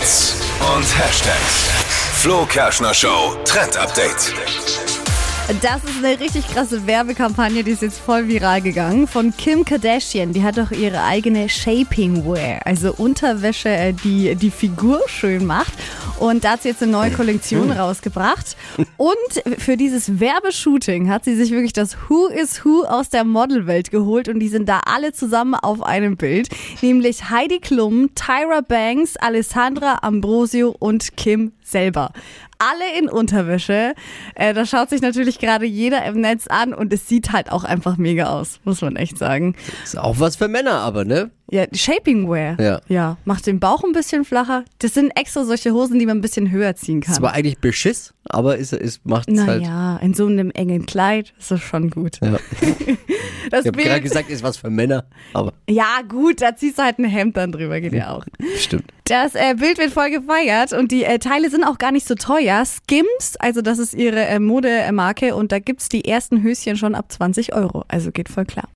Hits und Hashtags. Flo Kerschner Show Trend Update. Das ist eine richtig krasse Werbekampagne, die ist jetzt voll viral gegangen. Von Kim Kardashian. Die hat doch ihre eigene Shaping Wear, also Unterwäsche, äh, die die Figur schön macht. Und da hat sie jetzt eine neue Kollektion rausgebracht. Und für dieses Werbeshooting hat sie sich wirklich das Who is Who aus der Modelwelt geholt. Und die sind da alle zusammen auf einem Bild. Nämlich Heidi Klum, Tyra Banks, Alessandra Ambrosio und Kim selber. Alle in Unterwäsche. Äh, da schaut sich natürlich gerade jeder im Netz an und es sieht halt auch einfach mega aus, muss man echt sagen. Ist auch was für Männer, aber, ne? Ja, Shaping Wear. Ja. Ja, macht den Bauch ein bisschen flacher. Das sind extra solche Hosen, die man ein bisschen höher ziehen kann. Es war eigentlich Beschiss, aber es, es macht es halt. Naja, in so einem engen Kleid ist das schon gut. Ja. Das Ich habe gerade gesagt, ist was für Männer, aber ja gut, da ziehst du halt ein Hemd dann drüber, geht ja auch. stimmt. Das äh, Bild wird voll gefeiert und die äh, Teile sind auch gar nicht so teuer. Skims, also das ist ihre äh, Modemarke und da gibt's die ersten Höschen schon ab 20 Euro. Also geht voll klar.